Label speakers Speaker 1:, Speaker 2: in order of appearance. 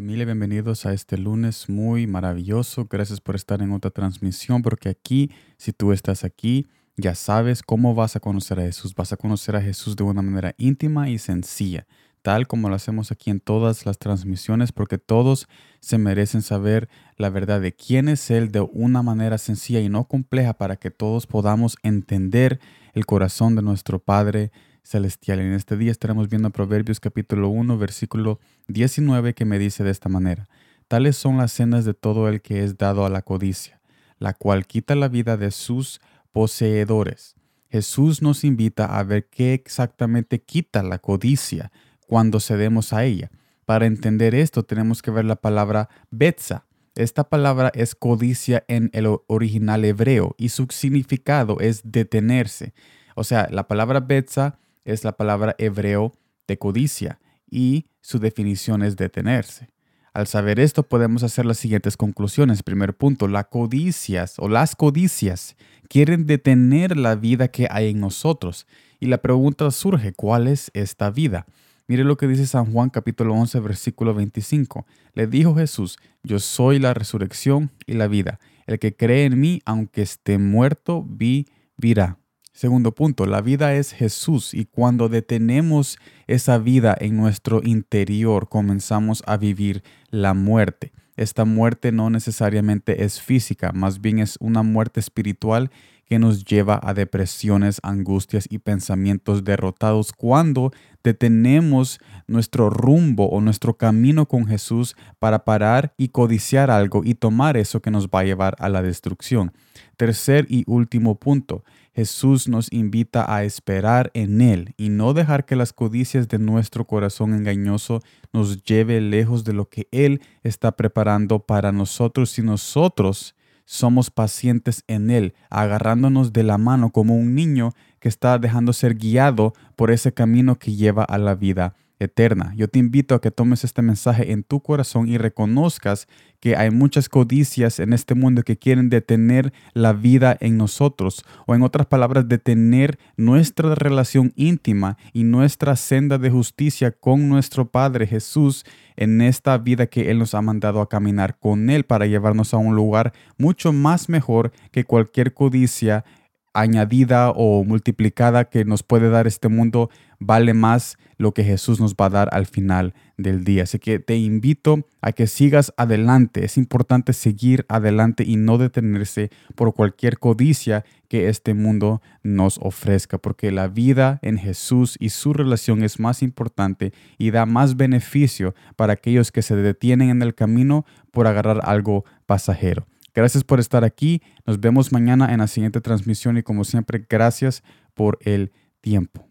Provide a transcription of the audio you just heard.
Speaker 1: familia, bienvenidos a este lunes muy maravilloso. Gracias por estar en otra transmisión, porque aquí, si tú estás aquí, ya sabes cómo vas a conocer a Jesús. Vas a conocer a Jesús de una manera íntima y sencilla, tal como lo hacemos aquí en todas las transmisiones, porque todos se merecen saber la verdad de quién es Él de una manera sencilla y no compleja para que todos podamos entender el corazón de nuestro Padre celestial. En este día estaremos viendo Proverbios capítulo 1, versículo 19 que me dice de esta manera. Tales son las sendas de todo el que es dado a la codicia, la cual quita la vida de sus poseedores. Jesús nos invita a ver qué exactamente quita la codicia cuando cedemos a ella. Para entender esto tenemos que ver la palabra betza. Esta palabra es codicia en el original hebreo y su significado es detenerse. O sea, la palabra betza es la palabra hebreo de codicia y su definición es detenerse. Al saber esto podemos hacer las siguientes conclusiones. Primer punto, las codicias o las codicias quieren detener la vida que hay en nosotros. Y la pregunta surge, ¿cuál es esta vida? Mire lo que dice San Juan capítulo 11 versículo 25. Le dijo Jesús, yo soy la resurrección y la vida. El que cree en mí, aunque esté muerto, vivirá. Segundo punto, la vida es Jesús y cuando detenemos esa vida en nuestro interior comenzamos a vivir la muerte. Esta muerte no necesariamente es física, más bien es una muerte espiritual que nos lleva a depresiones, angustias y pensamientos derrotados cuando detenemos nuestro rumbo o nuestro camino con Jesús para parar y codiciar algo y tomar eso que nos va a llevar a la destrucción. Tercer y último punto, Jesús nos invita a esperar en Él y no dejar que las codicias de nuestro corazón engañoso nos lleve lejos de lo que Él está preparando para nosotros. Si nosotros somos pacientes en Él, agarrándonos de la mano como un niño que está dejando ser guiado por ese camino que lleva a la vida eterna. Yo te invito a que tomes este mensaje en tu corazón y reconozcas que hay muchas codicias en este mundo que quieren detener la vida en nosotros, o en otras palabras, detener nuestra relación íntima y nuestra senda de justicia con nuestro Padre Jesús en esta vida que Él nos ha mandado a caminar con Él para llevarnos a un lugar mucho más mejor que cualquier codicia añadida o multiplicada que nos puede dar este mundo vale más lo que Jesús nos va a dar al final del día. Así que te invito a que sigas adelante. Es importante seguir adelante y no detenerse por cualquier codicia que este mundo nos ofrezca, porque la vida en Jesús y su relación es más importante y da más beneficio para aquellos que se detienen en el camino por agarrar algo pasajero. Gracias por estar aquí. Nos vemos mañana en la siguiente transmisión y como siempre, gracias por el tiempo.